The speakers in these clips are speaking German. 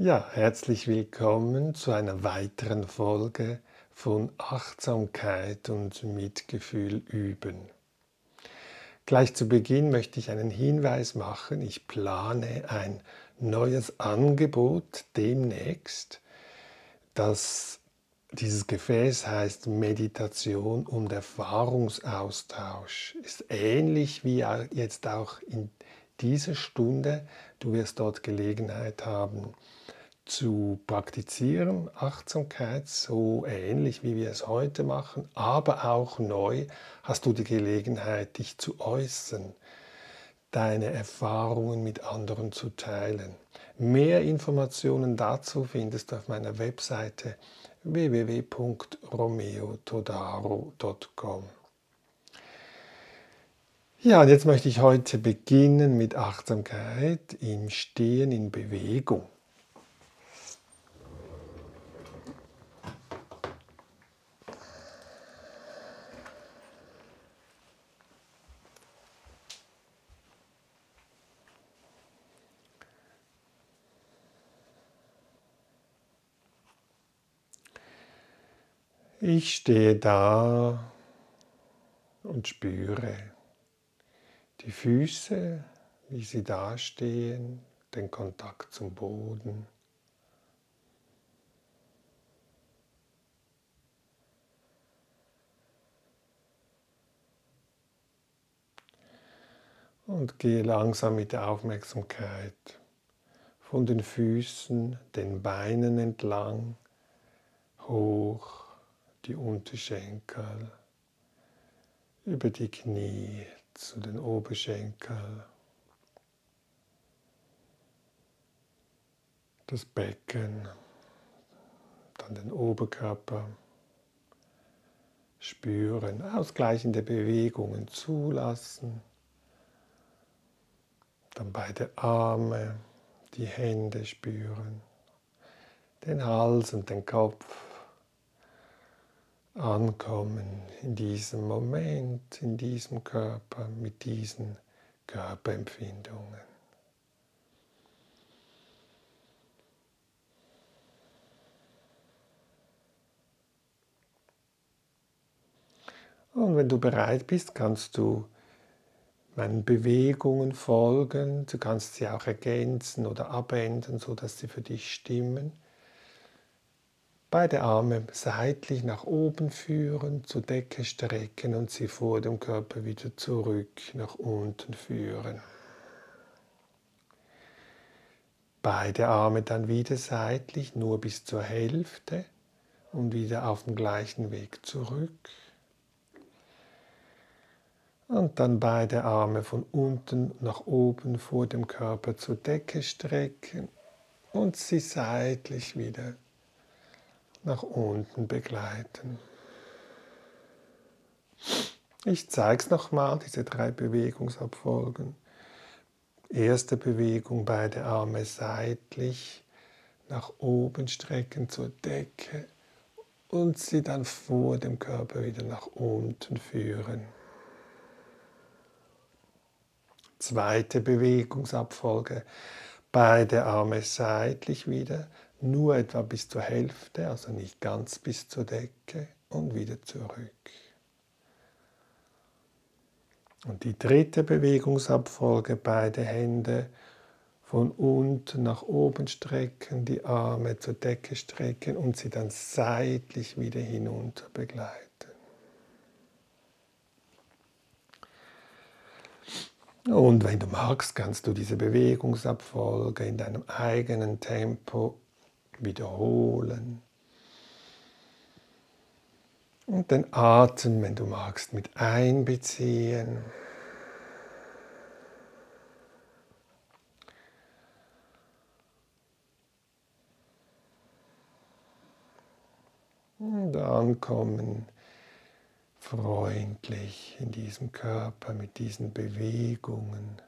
Ja, herzlich willkommen zu einer weiteren Folge von Achtsamkeit und Mitgefühl üben. Gleich zu Beginn möchte ich einen Hinweis machen. Ich plane ein neues Angebot demnächst. Das, dieses Gefäß heißt Meditation und Erfahrungsaustausch. Ist ähnlich wie jetzt auch in dieser Stunde. Du wirst dort Gelegenheit haben, zu praktizieren, Achtsamkeit, so ähnlich wie wir es heute machen, aber auch neu hast du die Gelegenheit, dich zu äußern, deine Erfahrungen mit anderen zu teilen. Mehr Informationen dazu findest du auf meiner Webseite www.romeotodaro.com. Ja, und jetzt möchte ich heute beginnen mit Achtsamkeit im Stehen in Bewegung. Ich stehe da und spüre die Füße, wie sie dastehen, den Kontakt zum Boden. Und gehe langsam mit der Aufmerksamkeit von den Füßen, den Beinen entlang, hoch die Unterschenkel, über die Knie zu den Oberschenkel, das Becken, dann den Oberkörper spüren, ausgleichende Bewegungen zulassen, dann beide Arme, die Hände spüren, den Hals und den Kopf ankommen in diesem Moment, in diesem Körper, mit diesen Körperempfindungen. Und wenn du bereit bist, kannst du meinen Bewegungen folgen. Du kannst sie auch ergänzen oder abändern, sodass sie für dich stimmen. Beide Arme seitlich nach oben führen, zur Decke strecken und sie vor dem Körper wieder zurück nach unten führen. Beide Arme dann wieder seitlich, nur bis zur Hälfte und wieder auf dem gleichen Weg zurück. Und dann beide Arme von unten nach oben vor dem Körper zur Decke strecken und sie seitlich wieder nach unten begleiten. Ich zeige es nochmal, diese drei Bewegungsabfolgen. Erste Bewegung, beide Arme seitlich nach oben strecken zur Decke und sie dann vor dem Körper wieder nach unten führen. Zweite Bewegungsabfolge, beide Arme seitlich wieder nur etwa bis zur Hälfte, also nicht ganz bis zur Decke und wieder zurück. Und die dritte Bewegungsabfolge, beide Hände von unten nach oben strecken, die Arme zur Decke strecken und sie dann seitlich wieder hinunter begleiten. Und wenn du magst, kannst du diese Bewegungsabfolge in deinem eigenen Tempo wiederholen. Und den Atem, wenn du magst, mit einbeziehen. Und ankommen freundlich in diesem Körper mit diesen Bewegungen.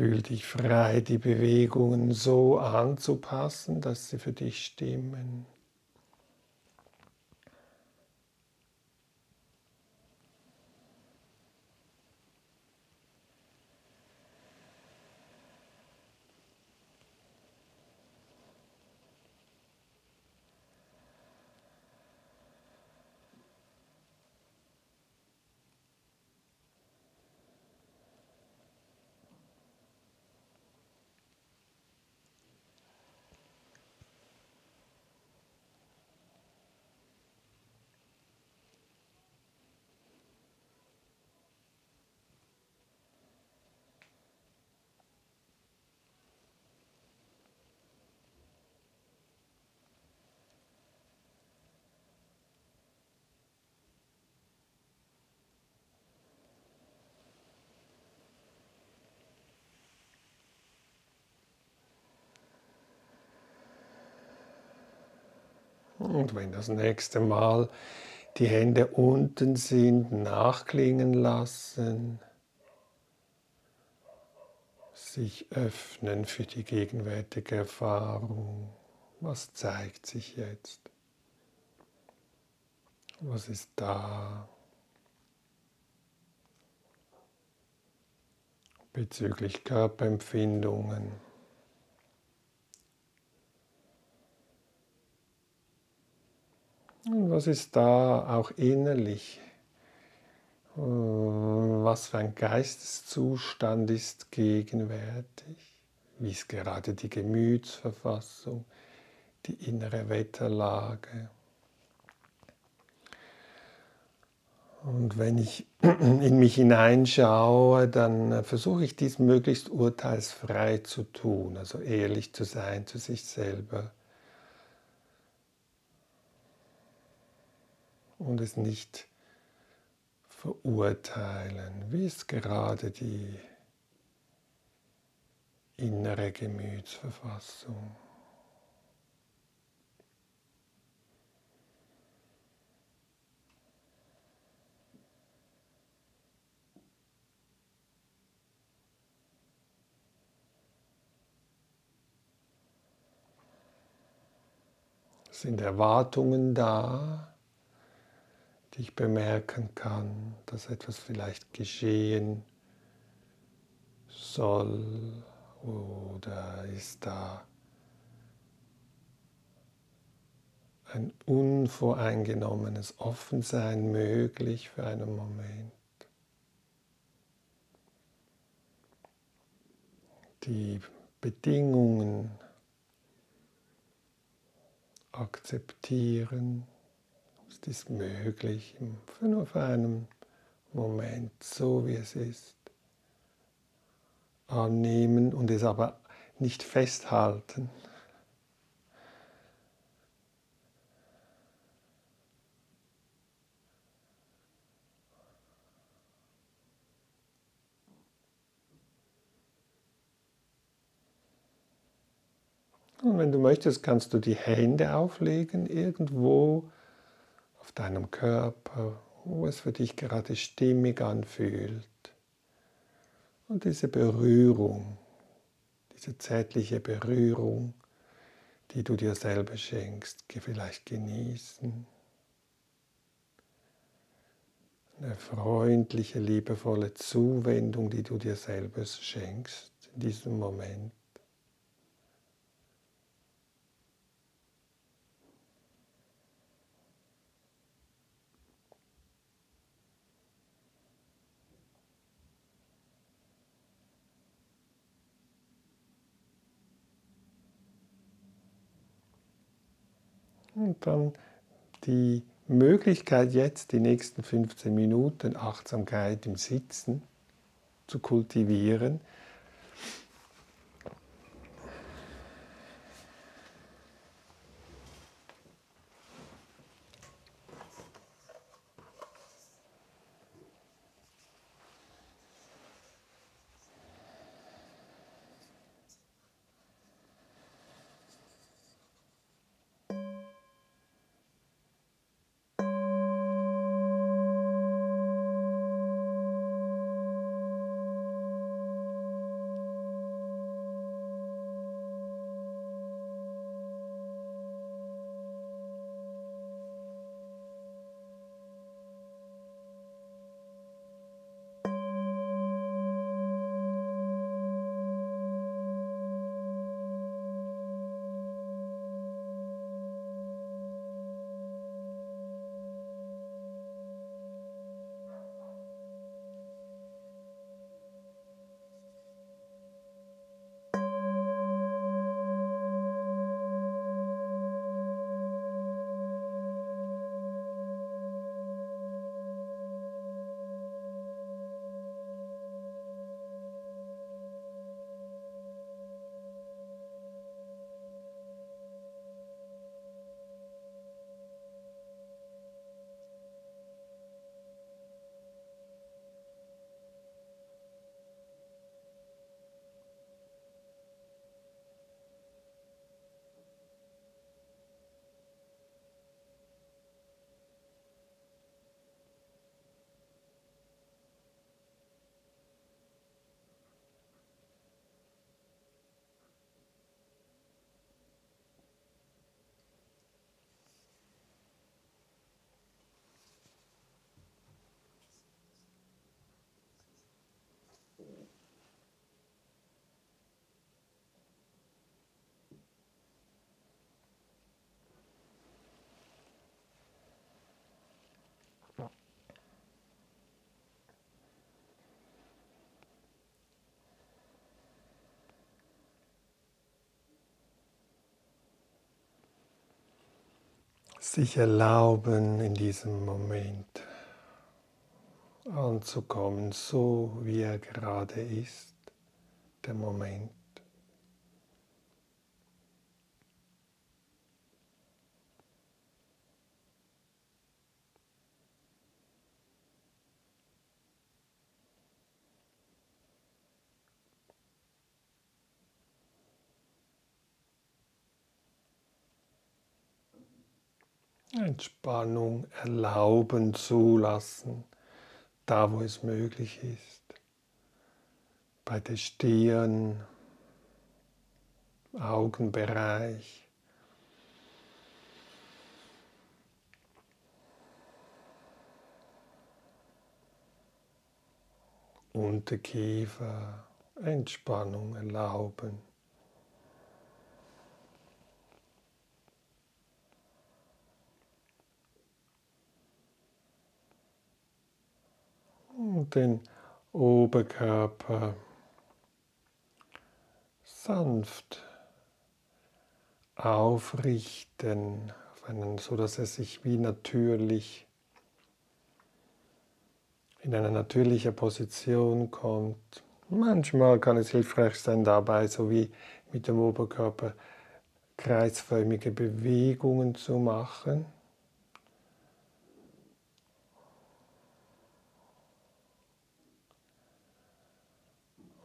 Fühl dich frei, die Bewegungen so anzupassen, dass sie für dich stimmen. Und wenn das nächste Mal die Hände unten sind, nachklingen lassen, sich öffnen für die gegenwärtige Erfahrung. Was zeigt sich jetzt? Was ist da? Bezüglich Körperempfindungen. Und was ist da auch innerlich? Äh, was für ein Geisteszustand ist gegenwärtig? Wie ist gerade die Gemütsverfassung, die innere Wetterlage? Und wenn ich in mich hineinschaue, dann versuche ich dies möglichst urteilsfrei zu tun, also ehrlich zu sein zu sich selber und es nicht verurteilen. Wie ist gerade die innere Gemütsverfassung? Sind Erwartungen da? Ich bemerken kann, dass etwas vielleicht geschehen soll oder ist da ein unvoreingenommenes Offensein möglich für einen Moment. Die Bedingungen akzeptieren. Es ist möglich, nur für einen Moment, so wie es ist, annehmen und es aber nicht festhalten. Und wenn du möchtest, kannst du die Hände auflegen irgendwo auf deinem Körper, wo es für dich gerade stimmig anfühlt. Und diese Berührung, diese zärtliche Berührung, die du dir selber schenkst, vielleicht genießen. Eine freundliche, liebevolle Zuwendung, die du dir selber schenkst in diesem Moment. Und dann die Möglichkeit jetzt, die nächsten 15 Minuten Achtsamkeit im Sitzen zu kultivieren, sich erlauben, in diesem Moment anzukommen, so wie er gerade ist, der Moment. Entspannung erlauben, zulassen, da wo es möglich ist. Bei der Stirn, Augenbereich. Unterkiefer, Entspannung erlauben. und den Oberkörper sanft aufrichten, so dass er sich wie natürlich in eine natürliche Position kommt. Manchmal kann es hilfreich sein, dabei so wie mit dem Oberkörper kreisförmige Bewegungen zu machen.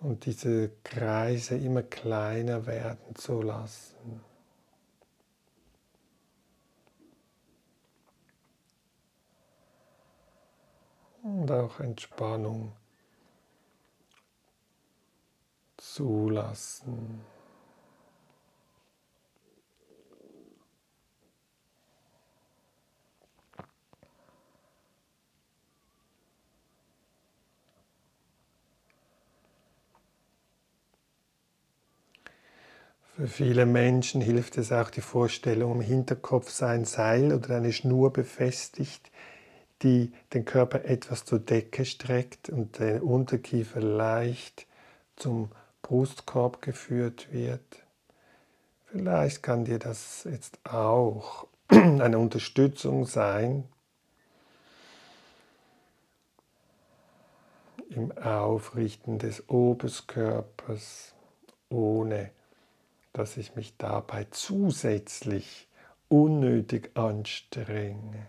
Und diese Kreise immer kleiner werden zu lassen. Und auch Entspannung zulassen. Für viele Menschen hilft es auch die Vorstellung, im Hinterkopf sei ein Seil oder eine Schnur befestigt, die den Körper etwas zur Decke streckt und der Unterkiefer leicht zum Brustkorb geführt wird. Vielleicht kann dir das jetzt auch eine Unterstützung sein im Aufrichten des Oberkörpers ohne dass ich mich dabei zusätzlich unnötig anstrenge.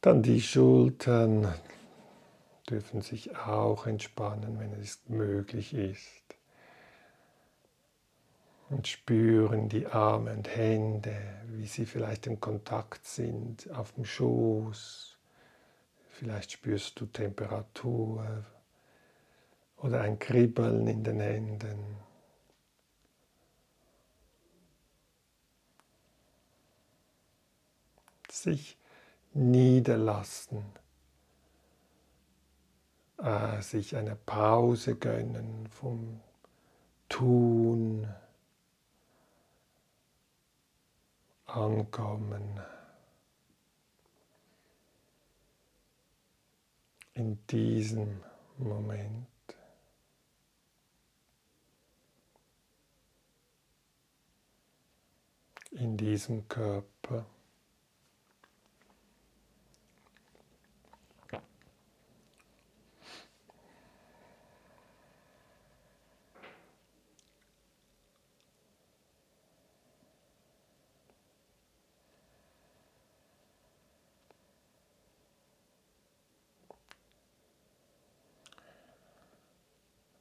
Dann die Schultern, dürfen sich auch entspannen, wenn es möglich ist. Und spüren die Arme und Hände, wie sie vielleicht im Kontakt sind, auf dem Schoß. Vielleicht spürst du Temperatur oder ein Kribbeln in den Händen. Sich niederlassen äh, sich eine Pause gönnen vom Tun, Ankommen. In diesem Moment. In diesem Körper.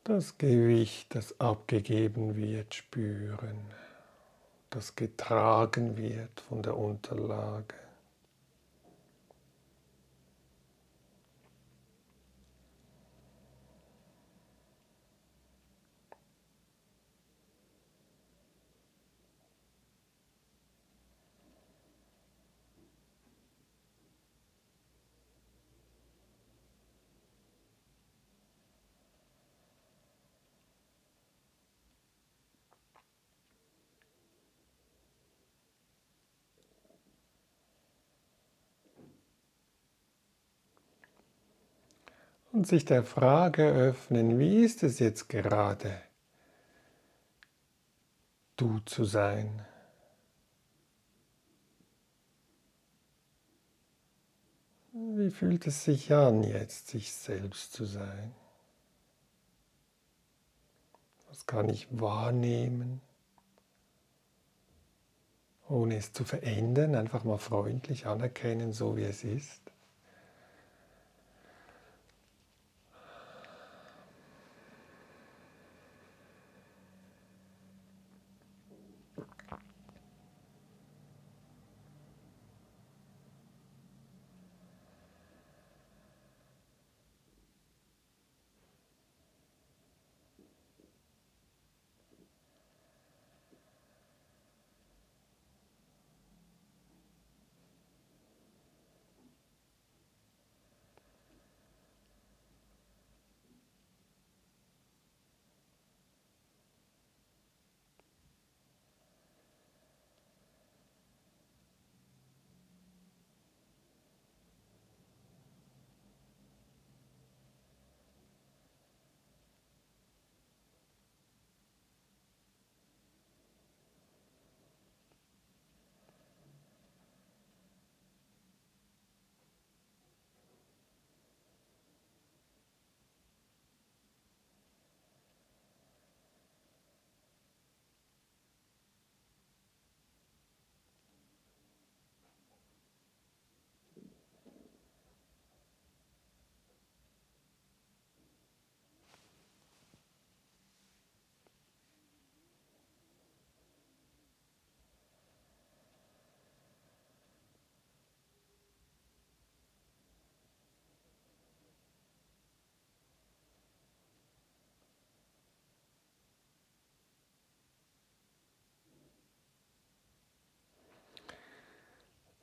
Das Gewicht, das abgegeben wird, spüren, das getragen wird von der Unterlage. Und sich der Frage öffnen, wie ist es jetzt gerade, du zu sein? Wie fühlt es sich an, jetzt sich selbst zu sein? Was kann ich wahrnehmen, ohne es zu verändern, einfach mal freundlich anerkennen, so wie es ist?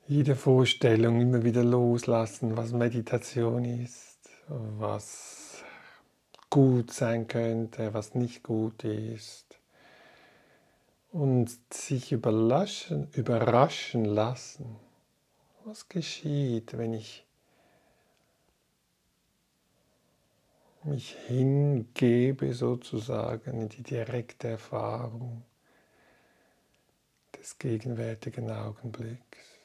Jede Vorstellung immer wieder loslassen, was Meditation ist, was gut sein könnte, was nicht gut ist. Und sich überraschen, überraschen lassen, was geschieht, wenn ich mich hingebe sozusagen in die direkte Erfahrung des gegenwärtigen Augenblicks.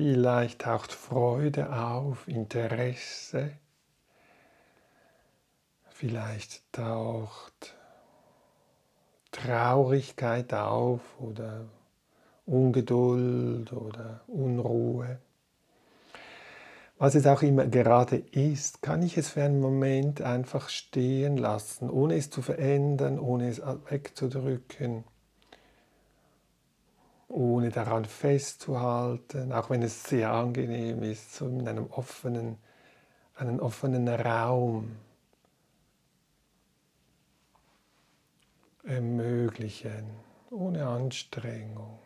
Vielleicht taucht Freude auf, Interesse. Vielleicht taucht Traurigkeit auf oder Ungeduld oder Unruhe. Was es auch immer gerade ist, kann ich es für einen Moment einfach stehen lassen, ohne es zu verändern, ohne es wegzudrücken ohne daran festzuhalten, auch wenn es sehr angenehm ist, so in einem offenen, einen offenen Raum ermöglichen, ohne Anstrengung.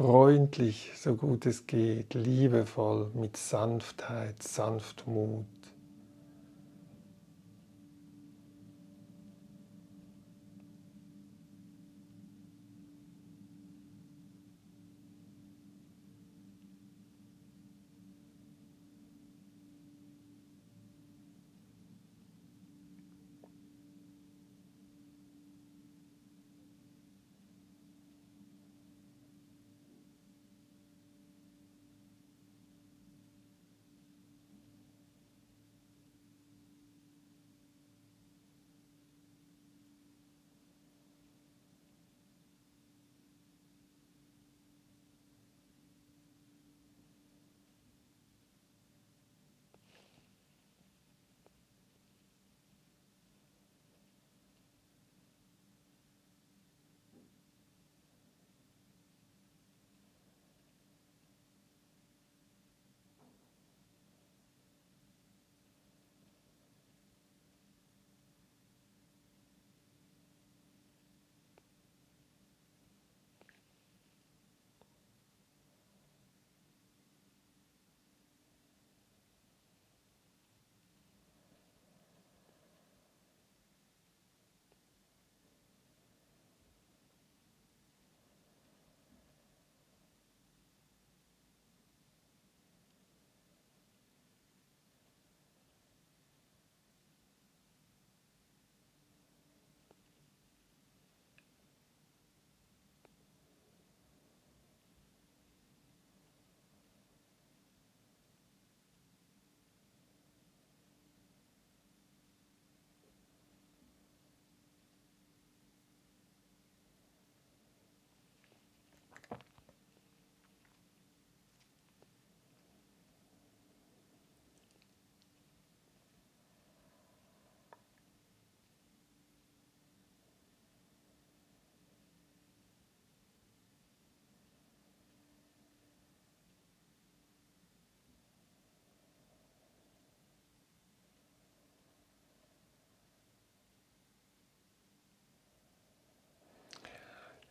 freundlich, so gut es geht, liebevoll, mit Sanftheit, Sanftmut.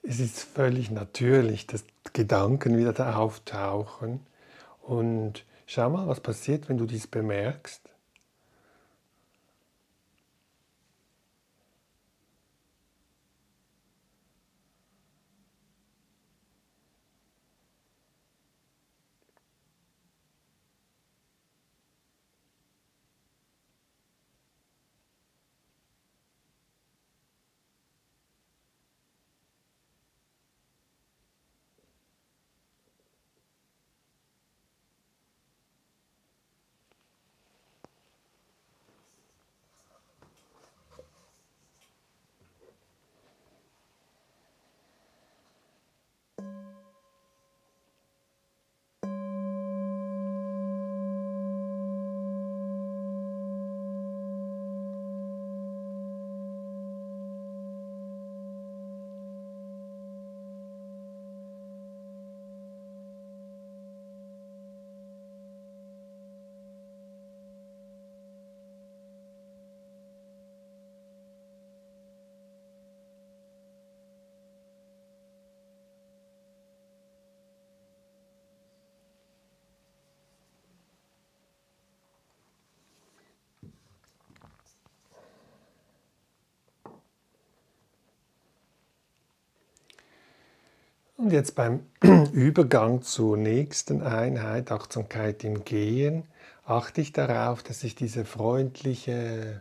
Es ist völlig natürlich, dass Gedanken wieder da auftauchen. Und schau mal, was passiert, wenn du dies bemerkst. Und jetzt beim Übergang zur nächsten Einheit, Achtsamkeit im Gehen, achte ich darauf, dass ich diese freundliche,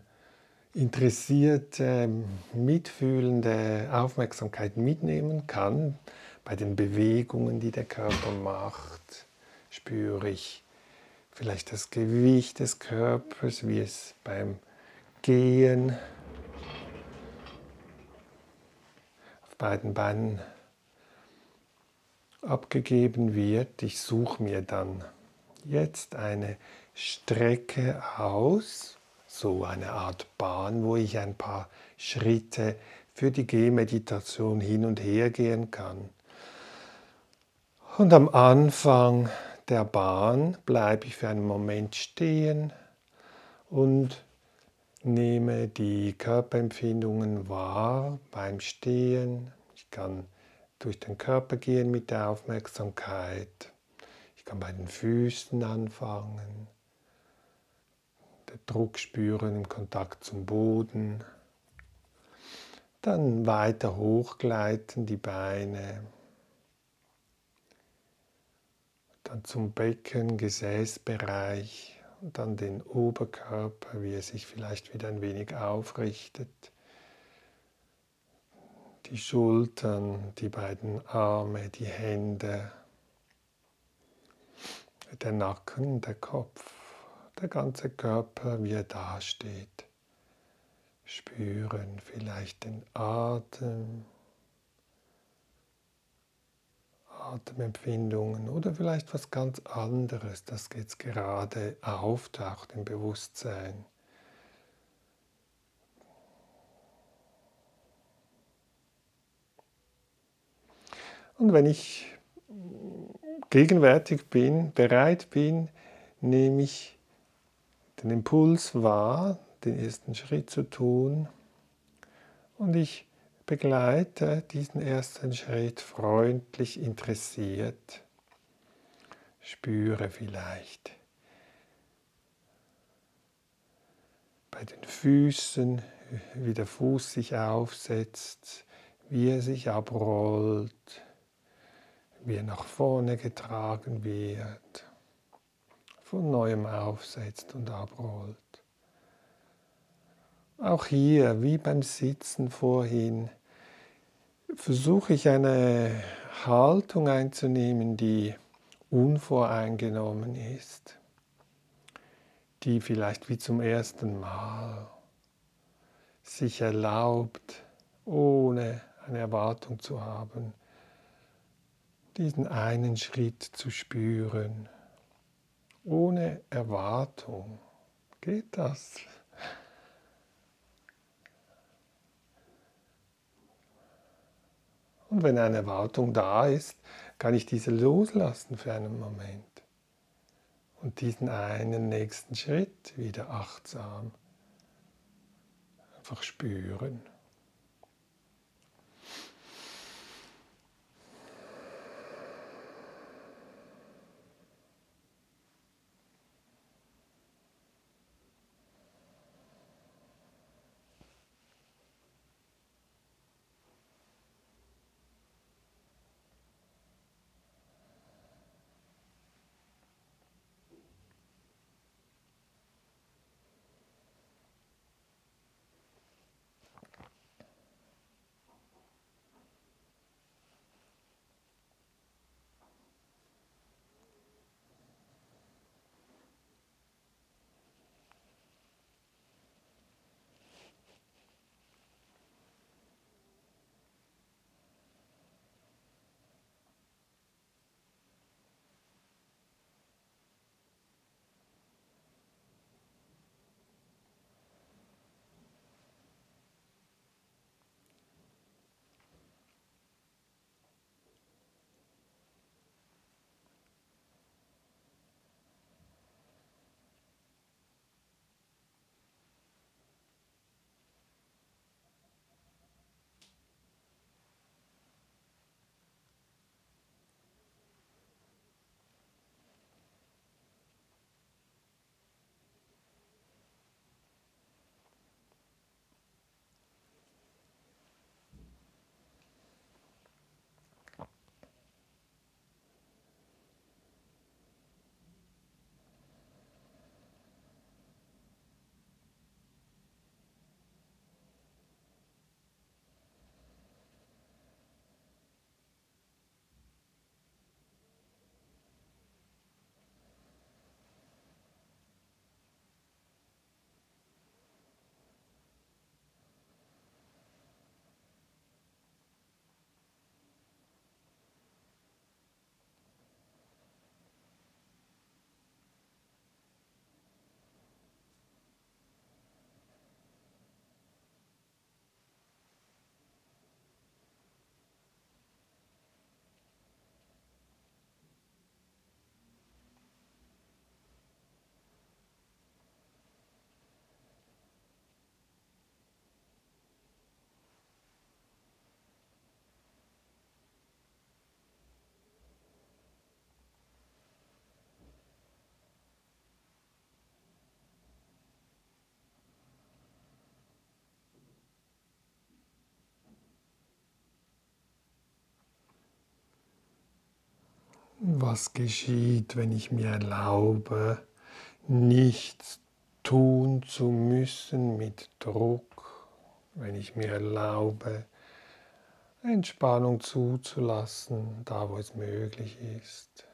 interessierte, mitfühlende Aufmerksamkeit mitnehmen kann. Bei den Bewegungen, die der Körper macht, spüre ich vielleicht das Gewicht des Körpers, wie es beim Gehen auf beiden Beinen abgegeben wird. Ich suche mir dann jetzt eine Strecke aus, so eine Art Bahn, wo ich ein paar Schritte für die Gehmeditation hin und her gehen kann. Und am Anfang der Bahn bleibe ich für einen Moment stehen und nehme die Körperempfindungen wahr beim Stehen. Ich kann durch den Körper gehen mit der Aufmerksamkeit. Ich kann bei den Füßen anfangen, den Druck spüren im Kontakt zum Boden. Dann weiter hochgleiten die Beine. Dann zum Becken, Gesäßbereich und dann den Oberkörper, wie er sich vielleicht wieder ein wenig aufrichtet die Schultern, die beiden Arme, die Hände, der Nacken, der Kopf, der ganze Körper, wie er dasteht. Spüren vielleicht den Atem, Atemempfindungen oder vielleicht was ganz anderes, das jetzt gerade auftaucht im Bewusstsein. Und wenn ich gegenwärtig bin, bereit bin, nehme ich den Impuls wahr, den ersten Schritt zu tun. Und ich begleite diesen ersten Schritt freundlich interessiert, spüre vielleicht bei den Füßen, wie der Fuß sich aufsetzt, wie er sich abrollt, wie er nach vorne getragen wird, von neuem aufsetzt und abrollt. Auch hier, wie beim Sitzen vorhin, versuche ich eine Haltung einzunehmen, die unvoreingenommen ist, die vielleicht wie zum ersten Mal sich erlaubt, ohne eine Erwartung zu haben, diesen einen Schritt zu spüren, ohne Erwartung. Geht das? Und wenn eine Erwartung da ist, kann ich diese loslassen für einen Moment und diesen einen nächsten Schritt wieder achtsam einfach spüren. Was geschieht, wenn ich mir erlaube, nichts tun zu müssen mit Druck, wenn ich mir erlaube, Entspannung zuzulassen, da wo es möglich ist.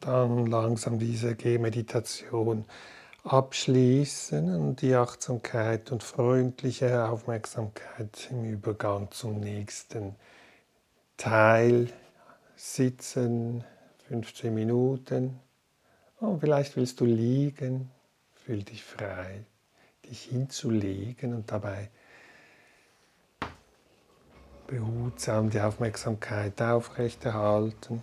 Dann langsam diese Gehmeditation abschließen und die Achtsamkeit und freundliche Aufmerksamkeit im Übergang zum nächsten Teil sitzen, 15 Minuten. Und vielleicht willst du liegen, fühl dich frei, dich hinzulegen und dabei behutsam die Aufmerksamkeit aufrechterhalten.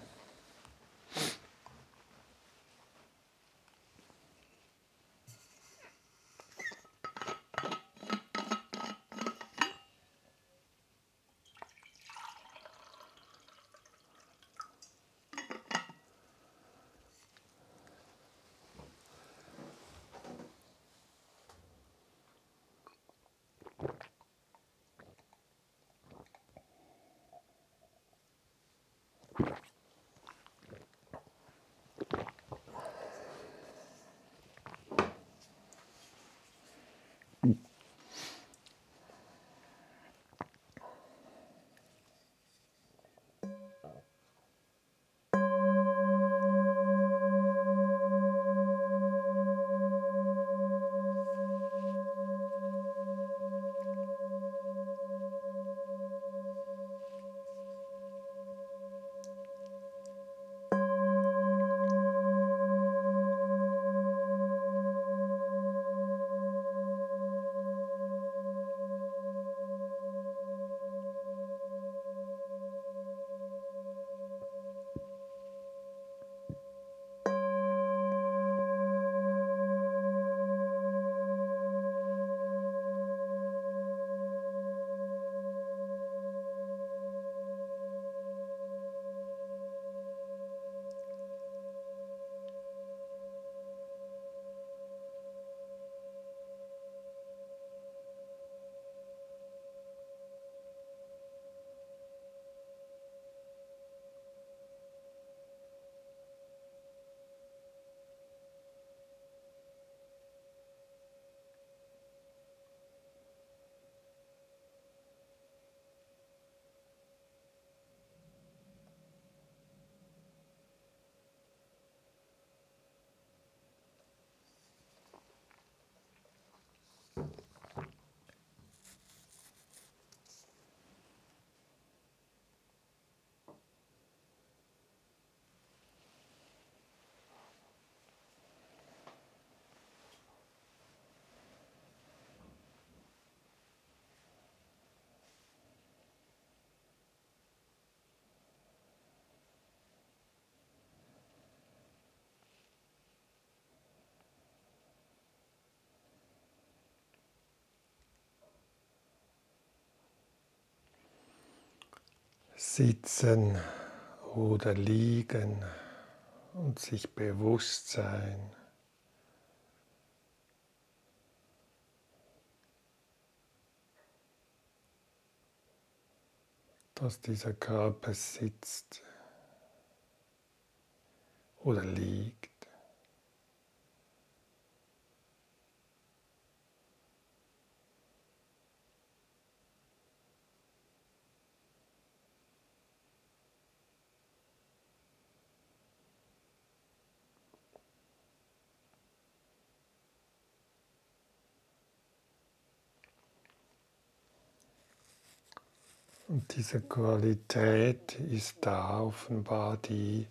Sitzen oder liegen und sich bewusst sein. dass dieser Körper sitzt oder liegt. Und diese Qualität ist da offenbar, die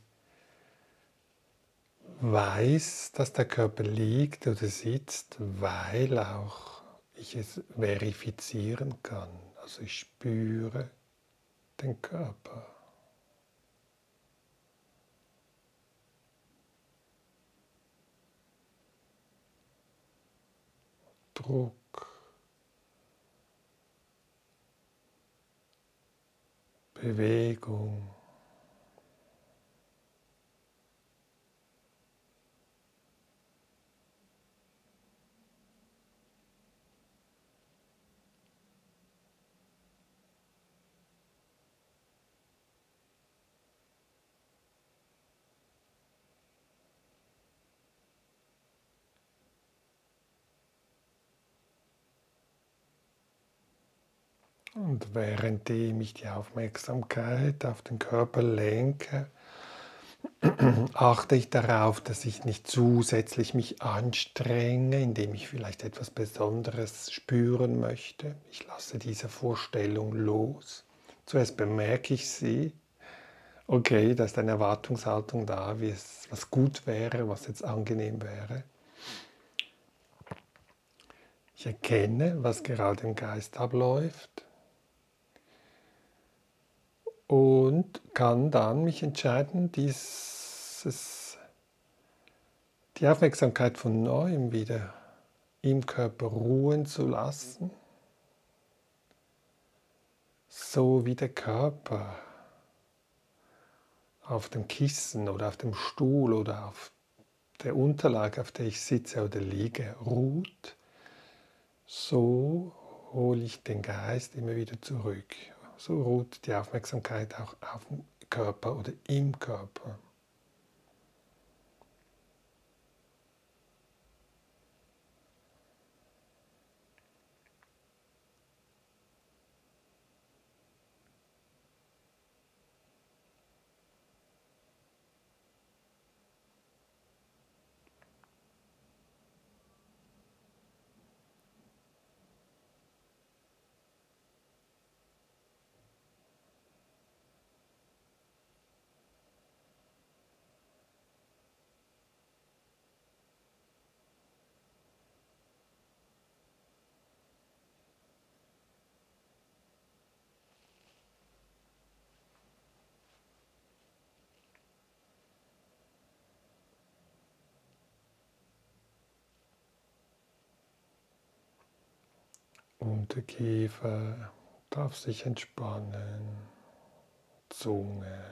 weiß, dass der Körper liegt oder sitzt, weil auch ich es verifizieren kann. Also ich spüre den Körper. Druck. Bewegung. Und währenddem ich die Aufmerksamkeit auf den Körper lenke, achte ich darauf, dass ich nicht zusätzlich mich anstrenge, indem ich vielleicht etwas Besonderes spüren möchte. Ich lasse diese Vorstellung los. Zuerst bemerke ich sie. Okay, da ist eine Erwartungshaltung da, wie es, was gut wäre, was jetzt angenehm wäre. Ich erkenne, was gerade im Geist abläuft und kann dann mich entscheiden, dieses, die Aufmerksamkeit von neuem wieder im Körper ruhen zu lassen, so wie der Körper auf dem Kissen oder auf dem Stuhl oder auf der Unterlage, auf der ich sitze oder liege, ruht, so hole ich den Geist immer wieder zurück so ruht die Aufmerksamkeit auch auf dem Körper oder im Körper. Unterkiefer darf sich entspannen, Zunge.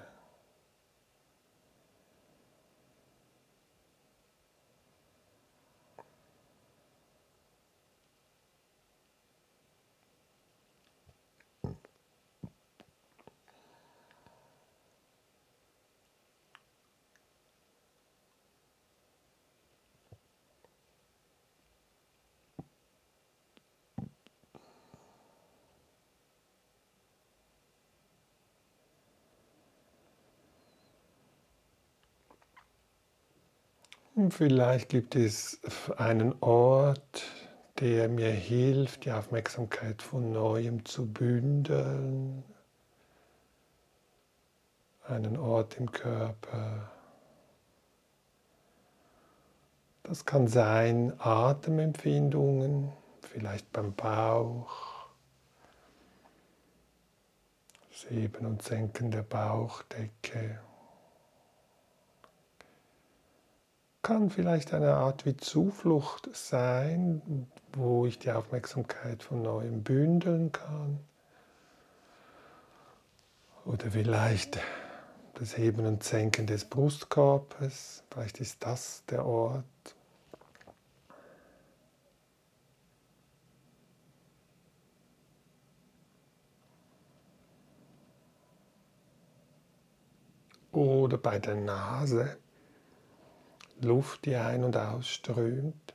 Vielleicht gibt es einen Ort, der mir hilft, die Aufmerksamkeit von neuem zu bündeln. Einen Ort im Körper. Das kann sein Atemempfindungen, vielleicht beim Bauch, das Heben und Senken der Bauchdecke. Kann vielleicht eine Art wie Zuflucht sein, wo ich die Aufmerksamkeit von neuem bündeln kann. Oder vielleicht das Heben und Senken des Brustkorbes, vielleicht ist das der Ort. Oder bei der Nase, Luft, die ein- und ausströmt.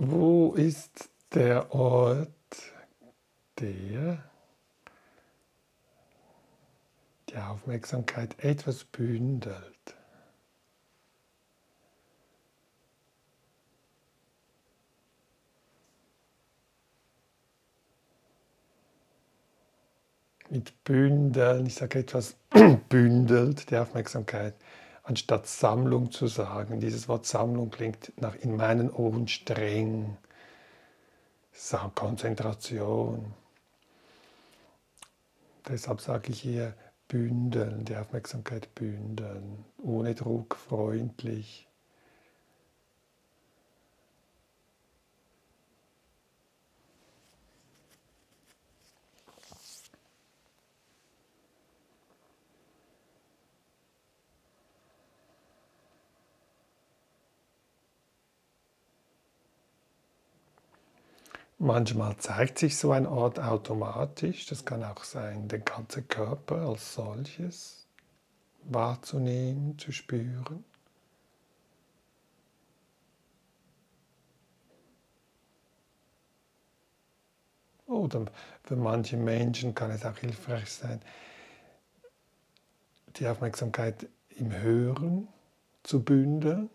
Wo ist der Ort, der die Aufmerksamkeit etwas bündelt? Mit bündeln, ich sage etwas bündelt die Aufmerksamkeit anstatt Sammlung zu sagen. Dieses Wort Sammlung klingt nach in meinen Ohren streng, Konzentration. Deshalb sage ich hier bündeln, die Aufmerksamkeit bündeln, ohne Druck, freundlich. Manchmal zeigt sich so ein Ort automatisch, das kann auch sein, den ganzen Körper als solches wahrzunehmen, zu spüren. Oder für manche Menschen kann es auch hilfreich sein, die Aufmerksamkeit im Hören zu bündeln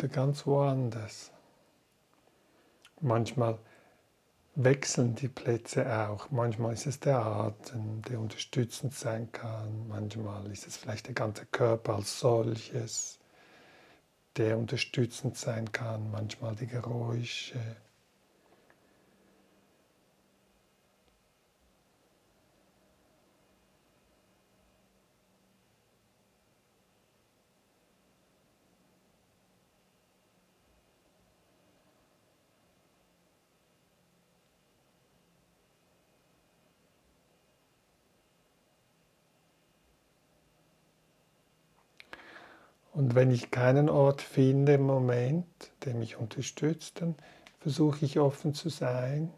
oder ganz woanders. Manchmal wechseln die Plätze auch. Manchmal ist es der Atem, der unterstützend sein kann. Manchmal ist es vielleicht der ganze Körper als solches, der unterstützend sein kann. Manchmal die Geräusche. Und wenn ich keinen Ort finde im Moment, der mich unterstützt, dann versuche ich offen zu sein,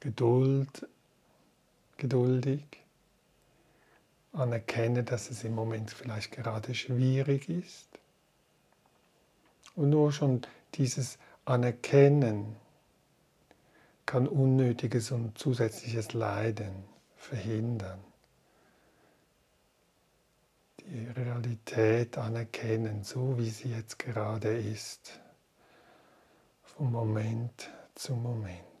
Geduld, geduldig, anerkenne, dass es im Moment vielleicht gerade schwierig ist. Und nur schon dieses Anerkennen kann unnötiges und zusätzliches Leiden verhindern die Realität anerkennen, so wie sie jetzt gerade ist, vom Moment zu Moment.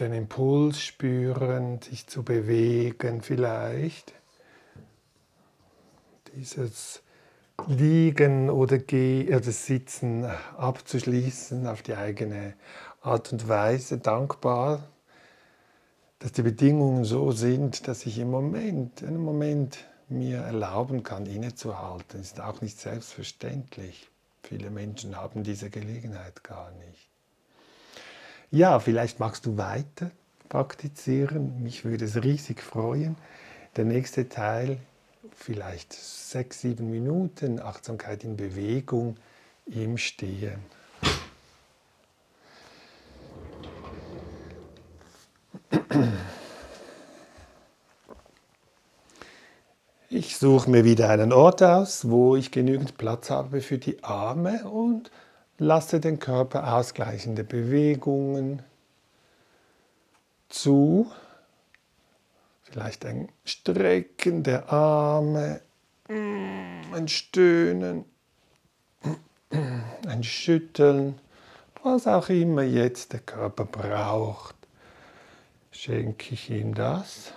Den Impuls spüren, sich zu bewegen vielleicht. Dieses Liegen oder, Gehen, oder Sitzen abzuschließen auf die eigene Art und Weise, dankbar, dass die Bedingungen so sind, dass ich im Moment, einen Moment mir erlauben kann, innezuhalten. Das ist auch nicht selbstverständlich. Viele Menschen haben diese Gelegenheit gar nicht. Ja, vielleicht magst du weiter praktizieren. Mich würde es riesig freuen. Der nächste Teil, vielleicht sechs, sieben Minuten Achtsamkeit in Bewegung im Stehen. Ich suche mir wieder einen Ort aus, wo ich genügend Platz habe für die Arme und lasse den Körper ausgleichende Bewegungen zu. Vielleicht ein Strecken der Arme, ein Stöhnen, ein Schütteln, was auch immer jetzt der Körper braucht, schenke ich ihm das.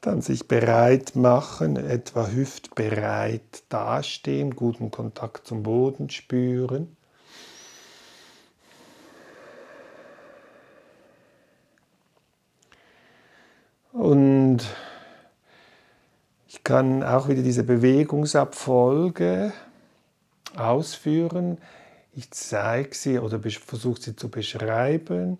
Dann sich bereit machen, etwa hüftbereit dastehen, guten Kontakt zum Boden spüren. Und ich kann auch wieder diese Bewegungsabfolge ausführen. Ich zeige sie oder versuche sie zu beschreiben.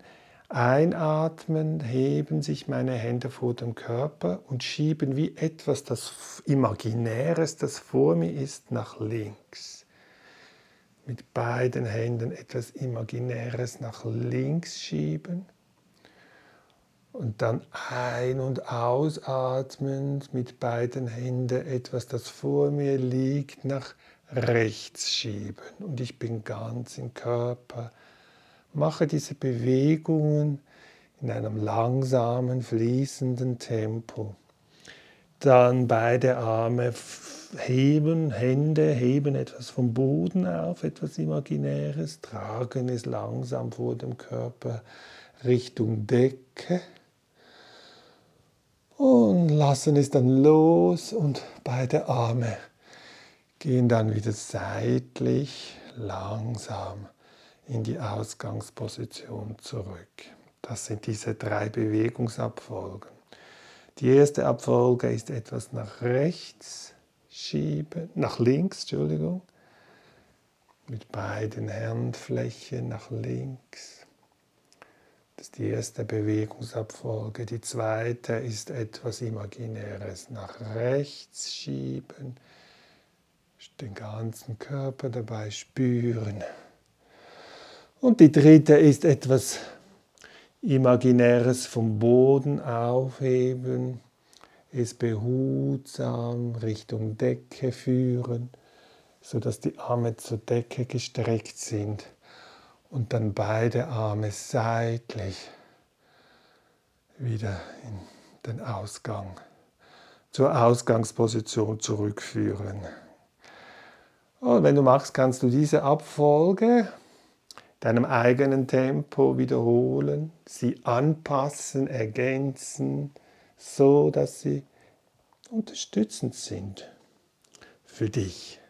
Einatmen, heben sich meine Hände vor dem Körper und schieben wie etwas, das Imaginäres, das vor mir ist, nach links. Mit beiden Händen etwas Imaginäres nach links schieben. Und dann ein- und ausatmend mit beiden Händen etwas, das vor mir liegt, nach rechts schieben. Und ich bin ganz im Körper Mache diese Bewegungen in einem langsamen, fließenden Tempo. Dann beide Arme heben, Hände heben etwas vom Boden auf, etwas Imaginäres, tragen es langsam vor dem Körper Richtung Decke und lassen es dann los und beide Arme gehen dann wieder seitlich langsam in die Ausgangsposition zurück. Das sind diese drei Bewegungsabfolgen. Die erste Abfolge ist etwas nach rechts schieben, nach links, Entschuldigung, mit beiden Handflächen nach links. Das ist die erste Bewegungsabfolge. Die zweite ist etwas Imaginäres nach rechts schieben, den ganzen Körper dabei spüren. Und die dritte ist etwas Imaginäres vom Boden aufheben, es behutsam Richtung Decke führen, sodass die Arme zur Decke gestreckt sind und dann beide Arme seitlich wieder in den Ausgang, zur Ausgangsposition zurückführen. Und wenn du magst, kannst du diese Abfolge deinem eigenen Tempo wiederholen, sie anpassen, ergänzen, so dass sie unterstützend sind für dich.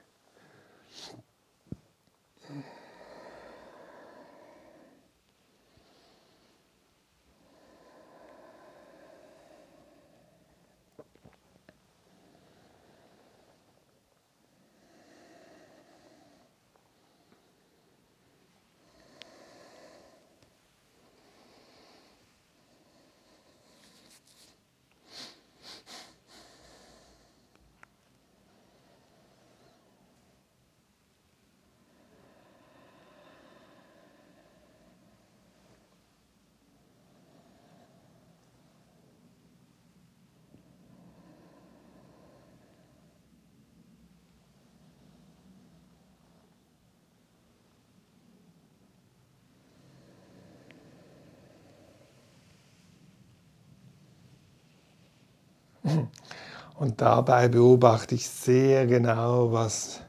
Und dabei beobachte ich sehr genau, was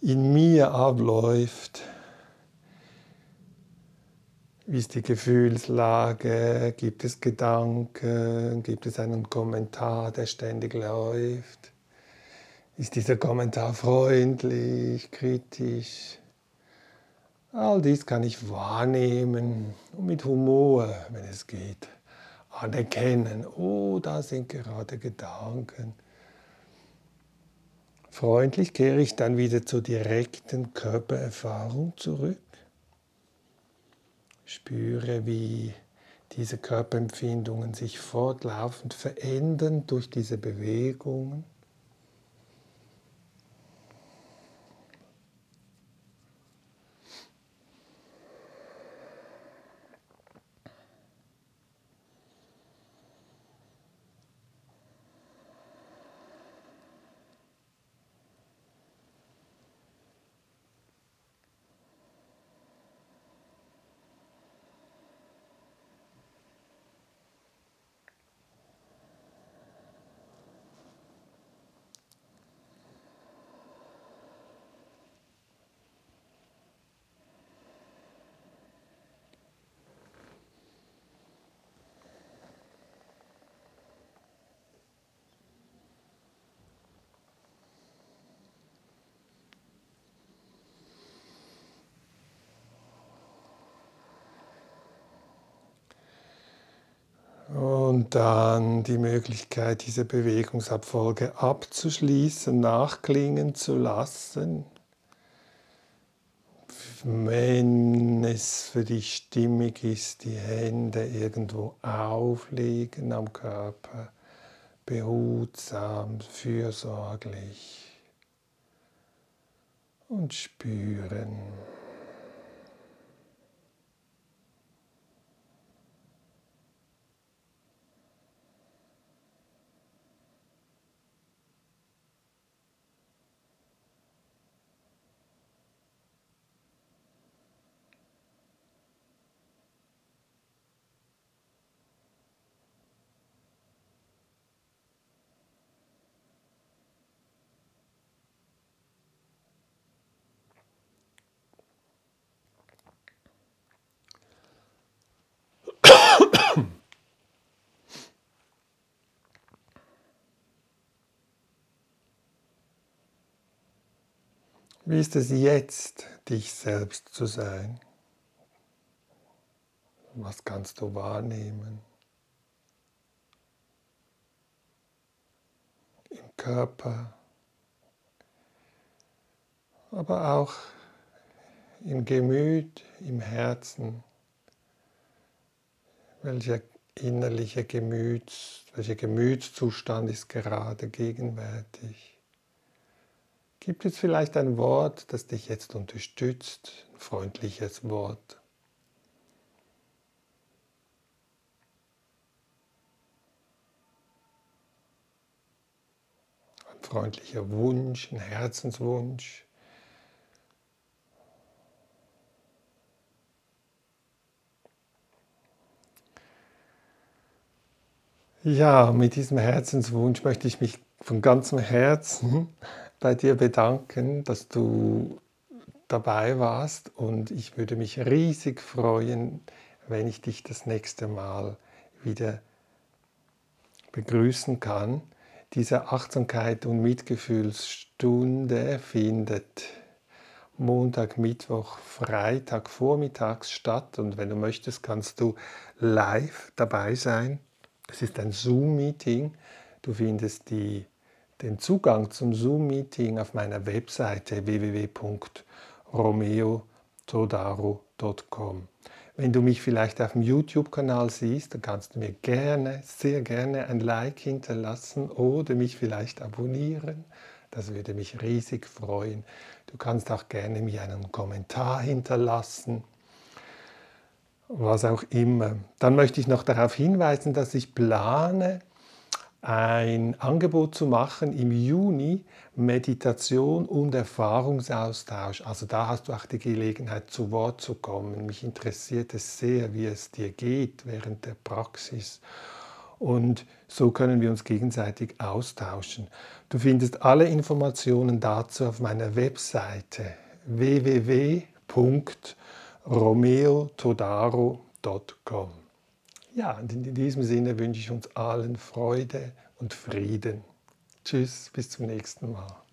in mir abläuft. Wie ist die Gefühlslage? Gibt es Gedanken? Gibt es einen Kommentar, der ständig läuft? Ist dieser Kommentar freundlich, kritisch? All dies kann ich wahrnehmen und mit Humor, wenn es geht, anerkennen. Oh, da sind gerade Gedanken. Freundlich kehre ich dann wieder zur direkten Körpererfahrung zurück. Spüre, wie diese Körperempfindungen sich fortlaufend verändern durch diese Bewegungen. Und dann die Möglichkeit, diese Bewegungsabfolge abzuschließen, nachklingen zu lassen. Wenn es für dich stimmig ist, die Hände irgendwo auflegen am Körper, behutsam, fürsorglich und spüren. Wie ist es jetzt, dich selbst zu sein? Was kannst du wahrnehmen? Im Körper, aber auch im Gemüt, im Herzen. Welcher innerliche Gemüts, welcher Gemütszustand ist gerade gegenwärtig? Gibt es vielleicht ein Wort, das dich jetzt unterstützt, ein freundliches Wort? Ein freundlicher Wunsch, ein Herzenswunsch. Ja, mit diesem Herzenswunsch möchte ich mich von ganzem Herzen bei dir bedanken, dass du dabei warst und ich würde mich riesig freuen, wenn ich dich das nächste Mal wieder begrüßen kann. Diese Achtsamkeit und Mitgefühlsstunde findet Montag, Mittwoch, Freitag vormittags statt und wenn du möchtest, kannst du live dabei sein. Es ist ein Zoom-Meeting. Du findest die den Zugang zum Zoom-Meeting auf meiner Webseite www.romeotodaro.com. Wenn du mich vielleicht auf dem YouTube-Kanal siehst, dann kannst du mir gerne, sehr gerne ein Like hinterlassen oder mich vielleicht abonnieren. Das würde mich riesig freuen. Du kannst auch gerne mir einen Kommentar hinterlassen, was auch immer. Dann möchte ich noch darauf hinweisen, dass ich plane, ein Angebot zu machen im Juni, Meditation und Erfahrungsaustausch. Also da hast du auch die Gelegenheit, zu Wort zu kommen. Mich interessiert es sehr, wie es dir geht während der Praxis und so können wir uns gegenseitig austauschen. Du findest alle Informationen dazu auf meiner Webseite www.romeotodaro.com. Ja, und in diesem Sinne wünsche ich uns allen Freude und Frieden. Tschüss, bis zum nächsten Mal.